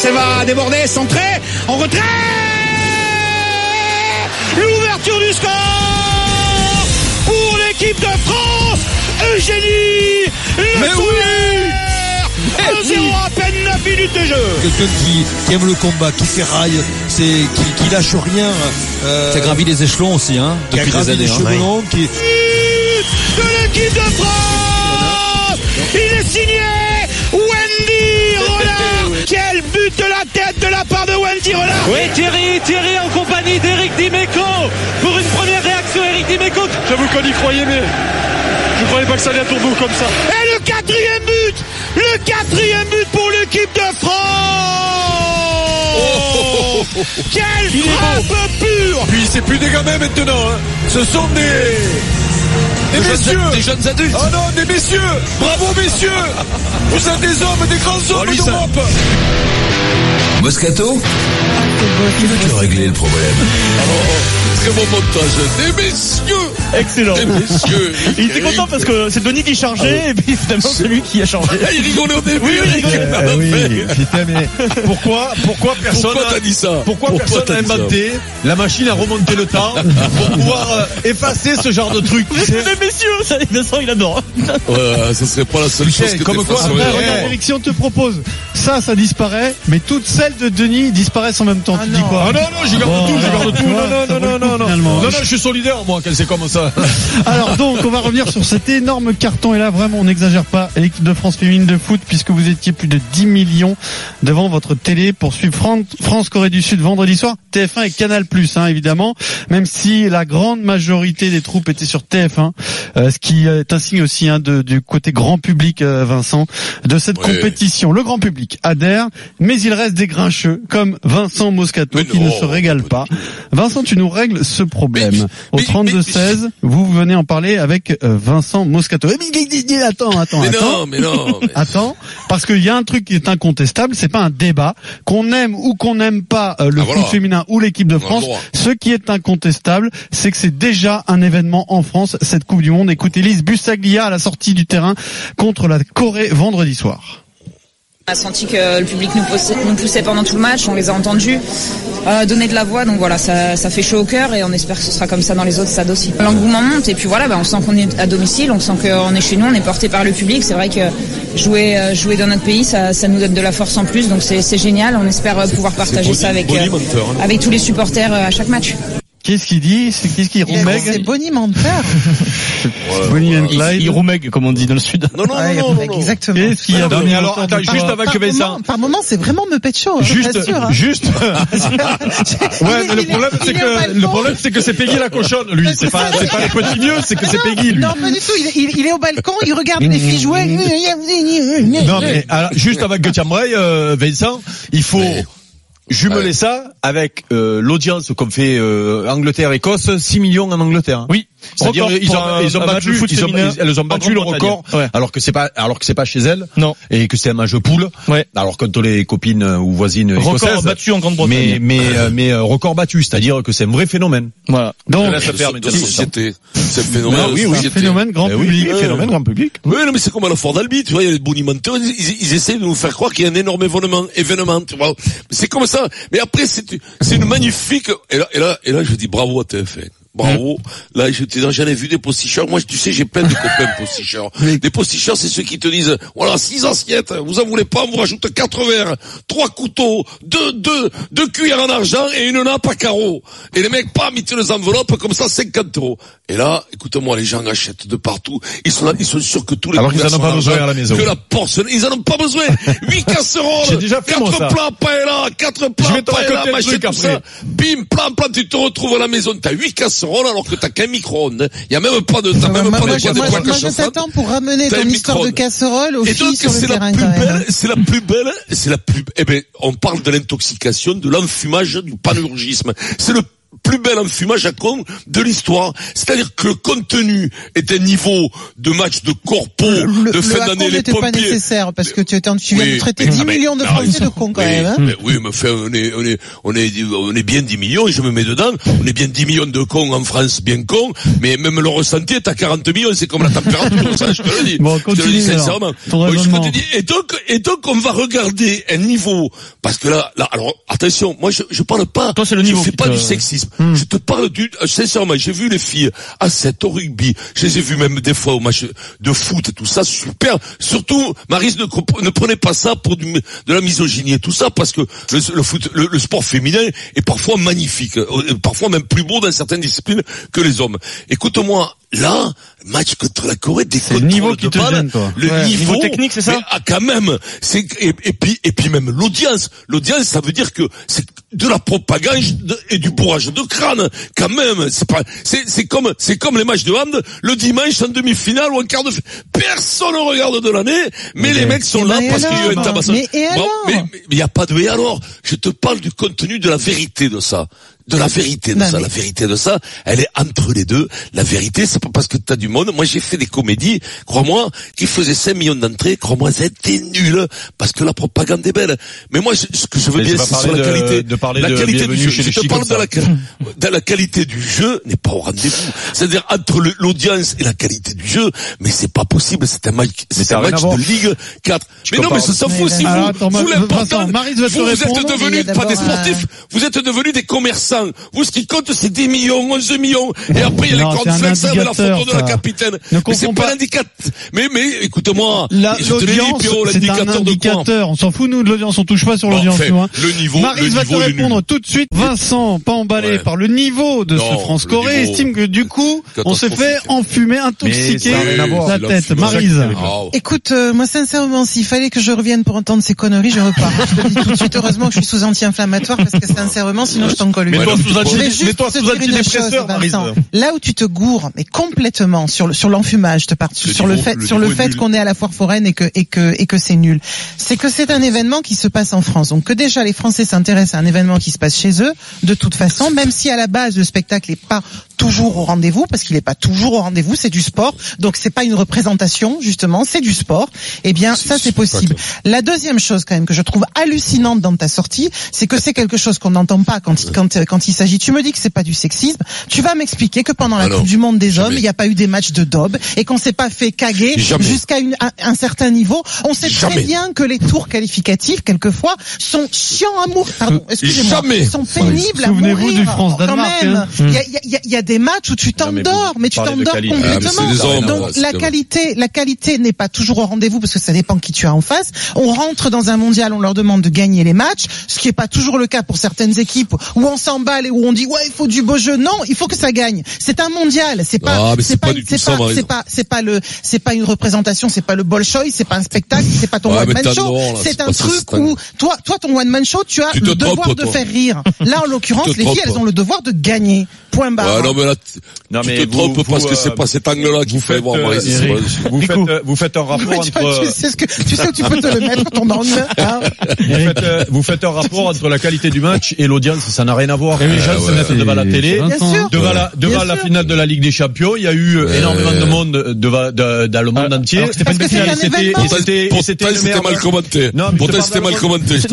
Ça va déborder, centré, en retrait L'ouverture du score pour l'équipe de France Eugénie Le Mais oui 1-0 à peine 9 minutes de jeu Quelqu'un qui, qui aime le combat, qui ferraille, c'est, qui, qui lâche rien. Euh, Qui a gravi les échelons aussi, hein, qui a depuis des gravi années. les hein. chevelons, qui, de l'équipe de France Il est signé Oui, Thierry, Thierry en compagnie d'Eric Dimeco pour une première réaction. Eric Dimeco. J'avoue qu'on y croyait, mais je croyais pas que ça allait à tourner comme ça. Et le quatrième but Le quatrième but pour l'équipe de France Quelle frappe pure puis c'est plus des gamins maintenant, hein. Ce sont des, des Des messieurs. jeunes- des jeunes adultes. Oh non, des messieurs. Bravo messieurs. Vous êtes des hommes, des grands hommes d'Europe. Moscato Qui veut-tu régler le problème Très bon montage. Des messieurs. Excellent. Des messieurs. Il était content parce que c'est Denis qui chargeait et puis finalement c'est lui qui a changé. Ah, il rigolait au début. Oui, oui, il rigolait. Ah, oui, putain, mais pourquoi, pourquoi personne, Pourquoi t'as dit ça pourquoi personne t'as n'a inventé la machine à remonter le temps pour pouvoir euh, effacer ce genre de truc Les messieurs, ça, Vincent il adore. Ouais, ça serait pas la seule chose que comme quoi, après, regarde, Eric, si on te propose ça, ça disparaît, mais toutes celles de Denis disparaissent en même temps. tu dis quoi Ah non, non, je garde Bon, tout, je alors, garde tout. Non, non, non, non, non, non. Non, non, je suis solidaire, moi, quand c'est comme ça. Alors donc, on va revenir sur cet énorme carton. Et là, vraiment, on n'exagère pas. L'équipe de France féminine de foot, puisque vous étiez plus de 10 millions devant votre télé pour suivre Fran- France-Corée du Sud vendredi soir. TF1 et Canal+, hein, évidemment. Même si la grande majorité des troupes étaient sur TF1, euh, ce qui est un signe aussi hein, de, du côté grand public, euh, Vincent, de cette compétition. Le grand public adhère, mais il reste des grincheux, comme Vincent Moscato, qui ne se régale pas. Vincent, tu nous règles ce problème. Au mais- 32-16, vous venez en parler avec euh, Vincent Moscato. Eh, attends, attends, Mais attends. non, mais non. mais- Attends, parce qu'il y a un truc qui est incontestable, c'est pas un débat, qu'on aime ou qu'on n'aime pas euh, le Ah, foot féminin ou l'équipe de France, ce qui est incontestable, c'est que c'est déjà un événement en France, cette Coupe du Monde. Écoutez Lise Bussaglia à la sortie du terrain contre la Corée vendredi soir. On a senti que le public nous poussait, nous poussait pendant tout le match, on les a entendus euh, donner de la voix, donc voilà, ça, ça fait chaud au cœur et on espère que ce sera comme ça dans les autres stades aussi. L'engouement monte et puis voilà, bah, on sent qu'on est à domicile, on sent qu'on est chez nous, on est porté par le public. C'est vrai que jouer, euh, jouer dans notre pays, ça, ça nous donne de la force en plus, donc c'est génial. On espère pouvoir partager ça avec, euh, hein. avec tous les supporters à chaque match. Qu'est-ce qu'il dit C'est qu'est-ce qu'il C'est roumègue bonimentaire. Bonnie and Il, Clyde. il roumègue comme on dit dans le sud. Non, non, Ouais, non, non, non. exactement. Qu'est-ce qu'il y a Non, mais alors, attends, juste avant par que Vincent. moment- Par moment, c'est vraiment me pète chaud. hein, Juste, hein. juste. Ouais, mais le problème c'est que le problème c'est que c'est Peggy la cochonne, lui. C'est pas c'est pas les petits vieux, c'est que c'est Peggy lui. Non, pas du tout. Il, est au balcon, il regarde les filles jouer. Non mais juste avant que tu euh, Vincent, il faut Jumeler Ouais. ça avec euh, l'audience qu'on fait euh, Angleterre-Écosse, 6 millions en Angleterre. Oui. C'est-à-dire ils ont, un- ils ont battu, foot ils ont, elles ont battu le record, Ouais. alors que c'est pas, alors que c'est pas chez elles, Non. et que c'est un match de poule. Ouais. Alors contre les copines euh, ou voisines Record écossaises. battu en mais Grande-Bretagne. mais euh, mais euh, record battu, c'est-à-dire que c'est un vrai phénomène. Voilà. Donc Là, ça De- perd, de mais société. C'est un phénomène. Ah oui, oui, un phénomène grand Eh public, oui, phénomène grand public. Oui, non, mais c'est comme à la Ford Albi, tu vois, il y a les bonimenteurs, ils, ils, ils essaient de nous faire croire qu'il y a un énorme événement, événement, tu vois. Mais C'est comme ça. Mais après, c'est, c'est une magnifique, et là, et là, et là, je dis bravo à TF1. Bravo. Là, je t'ai j'en ai vu des posticheurs. Moi, tu sais, j'ai plein de copains posticheurs. Des posticheurs, c'est ceux qui te disent, voilà, six assiettes, vous en voulez pas, on vous rajoute quatre verres, trois couteaux, deux, deux, deux cuillères en argent et une nappe à carreaux. Et les mecs, pas ils te les enveloppes comme ça, 50 euros. Et là, écoute-moi, les gens achètent de partout. Ils sont là, ils sont sûrs que tous les Alors qu'ils en ont pas besoin à la maison. Que la porcelaine, ils en ont pas besoin. Huit casseroles. Déjà fait, quatre ça. plats paella, quatre plats paella, machin, tout après. ça. Bim, plan, plan, tu te retrouves à la maison, t'as huit casseroles alors que t'as qu'un micro-ondes. Il y a même pas de, t'as même pas de de plaques moi, à je t'attends pour ramener ton histoire de casserole filles donc, sur le c'est la terrain quand même. c'est la plus belle, c'est la plus, eh ben, on parle de l'intoxication, de l'enfumage, du panurgisme. C'est le plus bel enfumage à con de l'histoire. C'est-à-dire que le contenu est un niveau de match de corpo, Le, de le fin d'année, les n'était pas pompiers. nécessaire parce que tu, étais, viens Oui, de traiter mais- 10 ah, mais- millions de mais Français de cons quand même. Hein mais oui, mais enfin, on est, on est, on est, on est bien 10 millions et je me mets dedans. On est bien 10 millions de cons en France, bien cons, mais même le ressenti est à 40 millions, c'est comme la température, ça, je te le dis. Bon, je te le dis continue, sincèrement. Ton Bon, je raisonnement. te dis, et donc, et donc, on va regarder un niveau, parce que là, là, alors, attention, moi, je, je parle pas, Toi, c'est le je niveau fais qui pas te- du sexisme. Je te parle du, sincèrement, j'ai vu les filles à 7 au rugby, je les ai vues même des fois au match de foot et tout ça, super. Surtout, Maris ne, prenez pas ça pour de la misogynie et tout ça, parce que le sport féminin est parfois magnifique, euh, parfois même plus beau dans certaines disciplines que les hommes. Écoute-moi, là, match contre la Corée, des le niveau qui de te balle, gêne, toi. le Ouais, niveau, niveau technique, c'est ça ah, quand même, c'est et, et puis et puis même l'audience, l'audience, ça veut dire que c'est de la propagande de- et du bourrage de crâne, quand même. C'est pas, c'est c'est comme c'est comme les matchs de hand le dimanche en demi-finale ou en quart de. Personne ne regarde de l'année, mais les mecs sont là et parce qu'il y a un alors? tabassage. Mais il y a pas de et alors. Je te parle du contenu de la vérité de ça. De la vérité de Non, ça, mais- la vérité de ça, elle est entre les deux. La vérité, c'est pas parce que t'as du monde. Moi, j'ai fait des comédies, crois-moi, qui faisaient 5 millions d'entrées, crois-moi, c'était nul, parce que la propagande est belle. Mais moi, je- ce que je veux Mais bien, c'est sur la de- qualité, de parler la de qualité du jeu. chez Je te parle de ça. la, quali- de la qualité du jeu n'est pas au rendez-vous. C'est-à-dire, entre l'audience et la qualité du jeu, mais c'est pas possible, c'est un match, c'est ça un match de Ligue 4. Mais non, mais ça s'en fout, si vous, vous vous, vous êtes devenus pas des un- sportifs, vous êtes devenus des commerçants. Vous, ce qui compte, c'est 10 millions, 11 millions. Et après, il y a Non, les cornflakes avec la photo de la capitaine. Ne Mais c'est pas. pas l'indicateur. Mais, mais, écoute-moi. L'audience, c'est un l'indicateur de quoi? indicateur. On s'en fout, nous, de l'audience. On touche pas sur l'audience, nous, hein. le niveau, Maryse va te répondre tout de suite. Vincent, pas emballé Ouais. par le niveau de ce France-Corée, estime que du coup, on s'est fait enfumer, intoxiquer la tête. Maryse. Ah. Écoute, euh, moi sincèrement, s'il fallait que je revienne pour entendre ces conneries, je repars. Je te le dis tout de suite. Heureusement que je suis sous anti-inflammatoire parce que sincèrement, sinon je t'en colle une. Mets-toi sous antidépresseur. Vincent. Là où tu te gourres, mais complètement sur le sur l'enfumage, te parle sur le fait sur le est qu'on est à la foire foraine et que et que et que c'est nul. C'est que c'est un événement qui se passe en France. Donc que déjà les Français s'intéressent à un événement qui se passe chez eux, de toute façon, même si à la base le spectacle n'est pas toujours au rendez-vous, parce qu'il n'est pas toujours au rendez-vous, c'est du sport. Donc c'est pas une représentation justement, c'est du sport. Eh bien ça c'est possible. La deuxième chose quand même que je trouve hallucinante dans ta sortie, c'est que c'est quelque chose qu'on n'entend pas quand il, quand, quand il s'agit. Tu me dis que c'est pas du sexisme. Tu vas m'expliquer que pendant la Coupe du Monde des hommes, il n'y a pas eu des matchs de daube et qu'on s'est pas fait caguer jusqu'à un, un certain niveau. On sait très bien que les tours qualificatifs, quelquefois, sont chiants à mourir. Pardon, excusez-moi. Jamais. Sont pénibles à Souvenez-vous mourir. du France-Danemark, Quand même. hein. Il y, a, il y a- il y a des matchs où tu mais t'endors, vous mais tu t'endors. Ah, mais complètement. hommes, Donc la qualité, la qualité n'est pas toujours au rendez-vous parce que ça dépend qui tu as en face. On rentre dans un mondial, on leur demande de gagner les matchs, ce qui est pas toujours le cas pour certaines équipes où on s'emballe et où on dit ouais il faut du beau jeu. Non, il faut que ça gagne. C'est un mondial, c'est pas, Ah, mais c'est pas c'est pas, c'est pas, c'est pas le, c'est pas une représentation, c'est pas le Bolshoi, c'est pas un spectacle, c'est pas ton Ouais, one mais man show. C'est un truc où toi, toi ton one man show, tu as le devoir de faire rire. Là en l'occurrence, les filles, elles ont le devoir de gagner. Point barre. Mais là, Non, tu mais te vous- trompes vous, parce que euh, c'est pas cet angle-là qu'il faites, voir, euh, pas- vous faites, euh, vous faites un rapport Ouais, tu, entre, tu sais ce que tu sais où tu peux te le mettre ton angle. Hein vous faites, euh, vous faites un rapport entre la qualité du match et l'audience, ça n'a rien à voir. Les gens se mettent devant la télé. Bien sûr. Devant la, devant la sûr. finale de la Ligue des Champions, il y a eu euh, Ouais. énormément de monde devant, de- dans le monde Ah, entier. c'était c'était- mal commenté. Non, mais je te Pourtant, parle c'était dans mal le- commenté, je te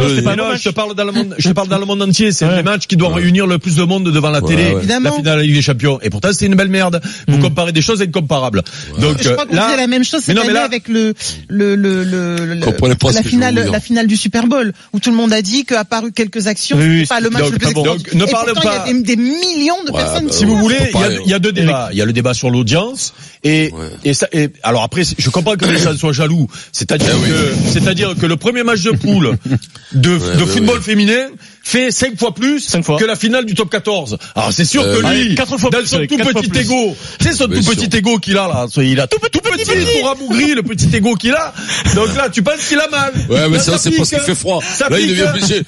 parle dans le monde, je te parle dans le monde entier. C'est le match qui doit réunir le plus de monde devant la télé. La finale de la Ligue des Champions. Et pourtant, c'est une belle merde. Vous comparez des choses incomparables. Donc, Je crois qu'on euh, là, la même chose mais cette année là- avec le le le la finale la finale du Super Bowl où tout le monde a dit qu'à part quelques actions, Oui, oui, c'est pas le match donc, le plus ah. Donc, ne pourtant, pas- Il y a des, des millions de Ouais, personnes bah, qui si vous voulez, il y, a, pas- il y a deux débats. Il y a le débat sur l'audience et et ça. Et, alors après, je comprends que les gens soient jaloux. C'est-à-dire que c'est-à-dire que le premier match de poule de, football féminin fait cinq fois plus Cinq fois. que la finale du top 14. Alors c'est sûr Euh, que lui, quatre fois dans plus, son tout fois petit ego, c'est son Bien tout petit ego qu'il a là. Il a tout petit, tout petit, tout rabougri, le petit ego qu'il a. Donc là, tu penses qu'il a mal. Ouais, mais Là, ça, c'est parce qu'il hein. fait froid. Ça Là, il devient, hein. j'ai,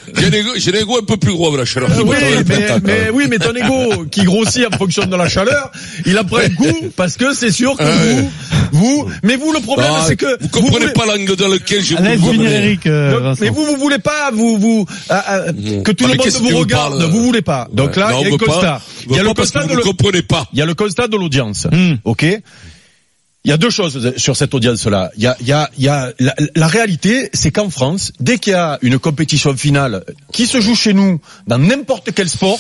j'ai l'ego- un peu plus gros avec la chaleur. Euh, dans mais, hein. oui, mais ton ego qui grossit en fonction de la chaleur, il en prend un coup parce que c'est sûr que vous, Vous, mais vous le problème Ah, c'est que vous comprenez voulez- pas l'angle dans lequel je Laisse vous mener. Eric, euh, Donc, mais vous, vous voulez pas, vous, vous, ah, ah, que tout Ah, le monde vous vous regarde. Vous voulez pas. Donc là, Non, il y a veut constat. Il y a le constat vous de ne le- comprenez pas. il y a le constat de l'audience. Hmm. Ok. Il y a deux choses sur cette audience-là. Il y a, il y a, il y a la, la réalité, c'est qu'en France, dès qu'il y a une compétition finale qui se joue chez nous dans n'importe quel sport,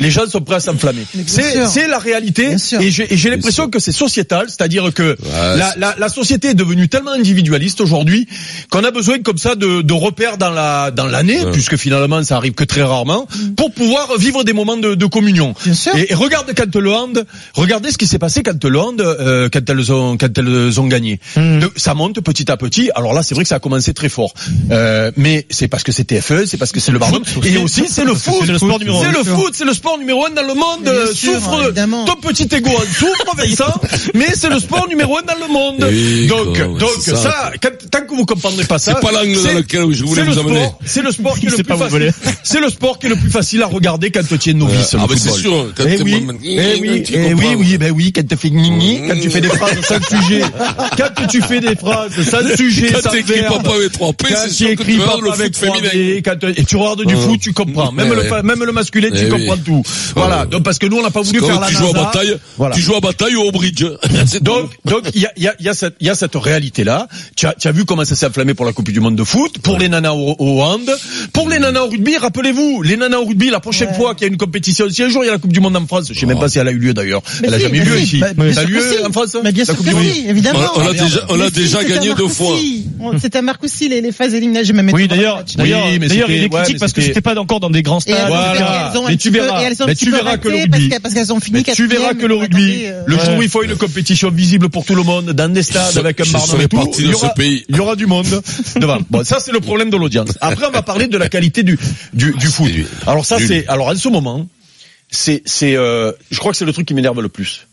les gens sont prêts à s'enflammer. C'est la réalité. Bien sûr. Et j'ai et j'ai l'impression que c'est sociétal, c'est-à-dire que la, la, la société est devenue tellement individualiste aujourd'hui qu'on a besoin comme ça de, de repères dans la dans l'année, puisque finalement ça arrive que très rarement, pour pouvoir vivre des moments de, de communion. Bien sûr. Et, et regarde quand le hand, regardez ce qui s'est passé quand le hand, euh, quand elles ont quand elles ont gagné. De- ça monte petit à petit. Alors là, c'est vrai que ça a commencé très fort, euh, mais c'est parce que c'est TF1, c'est parce que c'est le Barnum, et aussi c'est le foot. c'est le sport numéro un, C'est le foot, c'est le sport numéro un dans le monde. Euh, sûr, souffre, évidemment. ton petit ego en souffre, Vincent, mais c'est le sport numéro un dans le monde. Oui, donc, quoi, donc ça, ça. quand- tant que vous comprendrez pas ça, C'est pas l'angle dans c'est- lequel je voulais c'est le vous amener. sport- C'est le sport qui est le plus facile. C'est le sport qui est le plus facile à regarder quand tu tiens novice. Ah, bah, c'est sûr, quand eh oui, eh oui, tu eh oui, ben oui, quand tu fais gni quand tu fais des phrases sans sujet, quand tu fais des phrases sans sujet, Quand sans verbe, papa avec trois P, quand c'est tu sûr que écris tu papa regardes le avec foot féminin. 3D, quand tu- et tu regardes du Ouais. foot, tu comprends. Même Ouais, le, même le masculin, tu Eh comprends tout. Voilà. Donc parce que nous, on n'a pas voulu faire la tu joues à bataille, Voilà. tu joues à bataille ou au bridge. Donc, donc il y a, il y, a, il y, a cette, il y a cette réalité là. Tu as, tu as vu comment ça s'est enflammé pour la Coupe du Monde de foot, pour les nanas au, au hand, pour les nanas au rugby. Rappelez-vous, les nanas au rugby, la prochaine fois qu'il y a une compétition, si un jour il y a la Coupe du Monde en France, je sais même pas si elle a eu lieu d'ailleurs. Elle a si, jamais eu lieu si, ici. bah, Ça a lieu si. en France Mais bien la sûr que si, évidemment. On, a déjà, on a gagné deux fois. C'est à Marcoussis les, les phases éliminatoires. Oui, d'ailleurs, d'ailleurs, Oui, il est critique parce que c'était- pas encore dans des grands stades. Mais tu peu- verras. elles Mais tu verras que le rugby- parce qu'elles- Parce qu'elles ont fini Mais tu verras que le rugby, euh, le jour où il faut une compétition visible pour tout le monde, dans des stades Je- avec un barnum et tout, parti il y de aura, ce pays. il y aura du monde devant. Bon, ça c'est le problème de l'audience. Après, on va parler de la qualité du du, du foot. nul. Alors ça c'est, alors en ce moment, c'est c'est, euh, je crois que c'est le truc qui m'énerve le plus.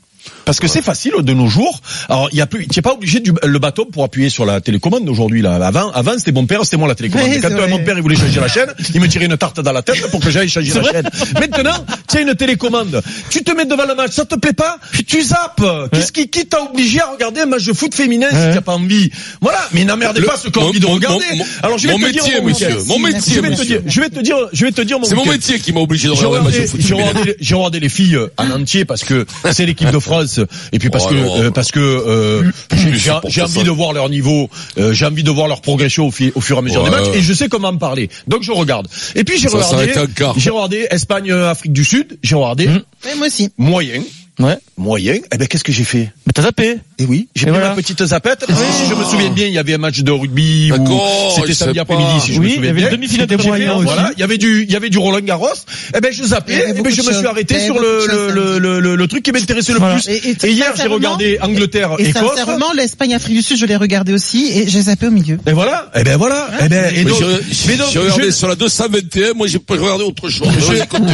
Parce que c'est facile de nos jours. Alors il y a plus, tu n'es pas obligé du le bâton pour appuyer sur la télécommande aujourd'hui là. Avant, avant c'était mon père, c'était moi la télécommande. Oui, Quand euh, vrai. mon père il voulait changer la chaîne, il me tirait une tarte dans la tête pour que j'aille changer la chaîne. Maintenant, tu as une télécommande. Tu te mets devant le match, ça te plaît pas Tu zappes. Qu'est-ce qui, qui t'a obligé à regarder un match de foot féminin si Ouais. tu n'as pas envie? Voilà. Mais n'emmerdez pas ceux qui ont mon- envie de regarder. mon- Alors je vais mon te métier, dire monsieur. Mon métier, Je vais te monsieur. dire, je vais te dire, je vais te dire mon C'est mon métier qui m'a obligé de regarder un match de foot j'ai féminin. regardé, j'ai regardé les filles en entier parce que c'est l'équipe de France et puis parce Oh, que alors. euh, parce que euh, j'ai- envie de voir leur niveau, euh, j'ai envie de voir leur progression au, fi- au fur et à mesure Ouais. des matchs et je sais comment en parler. Donc je regarde. Et puis j'ai Ça regardé, j'ai regardé Espagne euh, Afrique du Sud, j'ai regardé ouais, moi aussi. moyen, Ouais. moyen. Eh ben qu'est-ce que j'ai fait? Mais t'as zappé. Eh oui, j'ai Et pris voilà. ma petite zapette. parce que Si je me souviens bien, il y avait un match de rugby c'était samedi après-midi si je Oui, me il y souviens avait bien. le demi-finale de. Voilà, il y avait du il y avait du Roland Garros. Eh ben je zappais et ben beaucoup je me suis arrêté sur le le, le, le, le truc qui m'intéressait le Voilà. plus. Et- et Et hier j'ai regardé Angleterre Et Écosse. sincèrement, l'Espagne Afrique du Sud, je l'ai regardé aussi et j'ai zappé au milieu. Et voilà, et ben voilà, et ben et Mais donc, j'ai- mais donc, J'ai regardé je- sur la 221, moi j'ai pas regardé autre chose.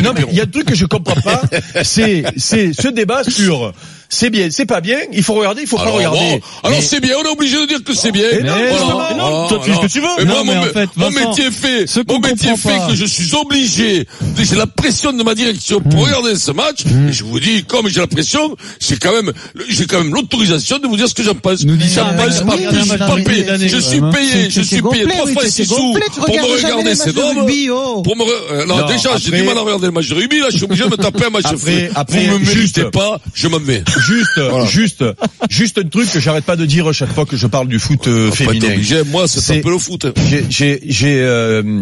non mais il y a un truc que je comprends pas, c'est c'est ce débat sur c'est bien, c'est pas bien, il faut regarder, il faut pas Alors, regarder. bon, alors Mais- c'est bien, on est obligé de dire que c'est bien. Et non, Voilà, justement, voilà, non, toi, tu fais ce que tu veux. Mais Non, moi, mais mon, en fait, mon Vincent, métier fait, ce mon métier fait pas. que je suis obligé, j'ai la pression de ma direction Mmh. pour regarder ce match, et je vous dis, comme j'ai la pression, j'ai quand même, j'ai quand même l'autorisation de vous dire ce que j'en pense. Nous J'en pense mais pas plus, mais pas payé. mais Je suis payé, je suis payé trois fois six sous pour me regarder ces rugby, oh. Pour me, euh, non, Non, déjà, j'ai du mal à regarder le match de rugby, là, je suis obligé de me taper un match de Vous me méritez pas, je m'en vais. Juste, juste, juste un truc que j'arrête pas de dire chaque fois que je parle du foot euh, être féminin. obligé, moi, c'est C'est- un peu le foot. J'ai, j'ai, j'ai euh,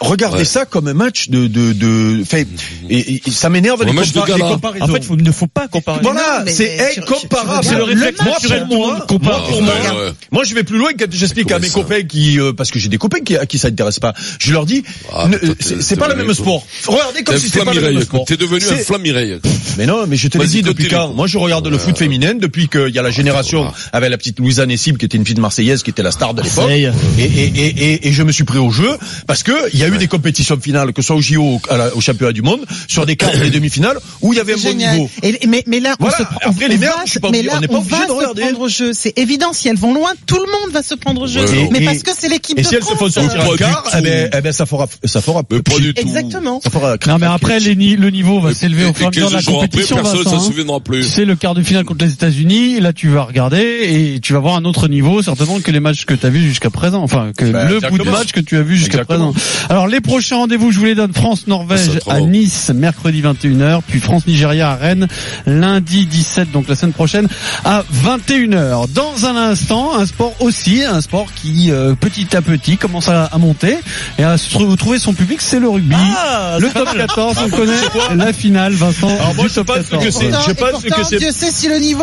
regardé Ouais. ça comme un match de, de, de, enfin, et, et ça m'énerve Un les, match de compar- les gala. comparaisons. En fait, il ne faut pas comparer. Voilà, c'est incomparable. C'est le réflexe. Moi, pour moi, Compare. moi, pour Ouais, moi, ouais. moi, je vais plus loin quand j'explique à mes ça copains qui, euh, parce que j'ai des copains qui, à qui ça intéresse pas. Je leur dis, Ah, c'est, pas le même sport. Regardez comme si c'était pas le même sport. T'es devenu un Flamireille. mais non, mais je te l'ai dit depuis quand. Moi, je regarde le foot féminin depuis qu'il y a la génération avec la petite Louisa Nessib qui était une petite Marseillaise qui était la star de l'époque. Marseille. Et, et, et, et, et je me suis pris au jeu parce que il y a y a eu des compétitions finales, que ce soit au JO, à la- au championnat du monde, sur des quarts et des demi-finales, où il y avait un bon niveau. Et, mais, mais là, Voilà. on se prend, Après, on les merdes, suis pas on n'est pas obligé va de se regarder. prendre au jeu. C'est évident. Si elles vont loin, tout le monde va se prendre au jeu. Ouais, mais Et- parce que c'est l'équipe Et de si elles se France. font sortir du quart, eh ben, eh ben, ça fera, ça fera. Mais pas du tout. Exactement. Ça fera. Non mais après les le niveau va Et- s'élever et- au fur et à et mesure de la 15 jours après, compétition. personne s'en hein. souviendra plus. C'est le quart de finale contre les États-Unis. Là, tu vas regarder et tu vas voir un autre niveau, certainement que les matchs que tu as vus jusqu'à présent. Enfin, que Bah, le bout de match que tu as vu jusqu'à présent. Alors, les prochains rendez-vous, je vous les donne. France-Norvège à. Nice, mercredi 21h. Puis France-Nigeria à Rennes, lundi 17, donc la semaine prochaine, à 21h. Dans un instant, un sport aussi, un sport qui, euh, petit à petit, commence à, à monter et à trouver son public, c'est le rugby. Ah, le top 14, on connaît la finale, Vincent. Alors moi, du je top pense que 14. c'est- je et pense pourtant, que c'est- Dieu sait si le niveau.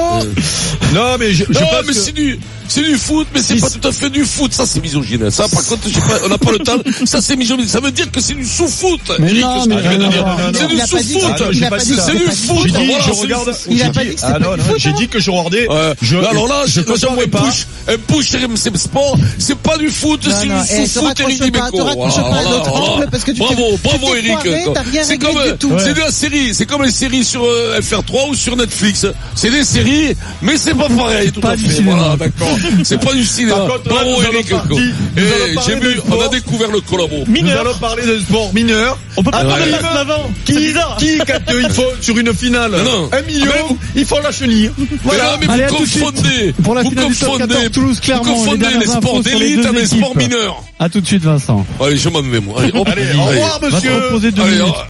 Non, mais je, je non, pense mais que- c'est du, foot, mais c'est pas tout à fait du foot. Ça, c'est misogyne. Ça, par contre, j'ai pas, on n'a pas le temps. Ça, c'est misogyne. Ça veut dire que c'est du sous-foot. Mais Eric, non, ce que mais C'est du sous-foot. C'est du C'est foot. J'ai dit, Voilà, je c'est regarde. Il a pas dit- J'ai hein. dit que je regardais. Alors là, je un pas. push, un push RMC Sport. C'est pas du foot, c'est du sous-foot Eric Bravo, bravo Eric. C'est comme, c'est de la série. C'est comme les séries sur euh, FR3 ou sur Netflix. C'est des séries, mais c'est pas pareil, tout à du fait. Voilà, d'accord. C'est pas du cinéma. Par contre, Et allons parler j'ai vu, de on a découvert le collabo. Nous allons parler d'un sport mineur. On peut pas Ah, parler de l'avant. Qui, qui, quand il faut, sur une finale, non. un million, il faut la chenille. Mais Voilà. mais vous de confondez. Pour la vous confondez. 14, Toulouse, Clermont, Vous confondez les sports d'élite avec les sports mineurs. À tout de suite, Vincent. Allez, je m'en vais, moi. Allez, au revoir, monsieur.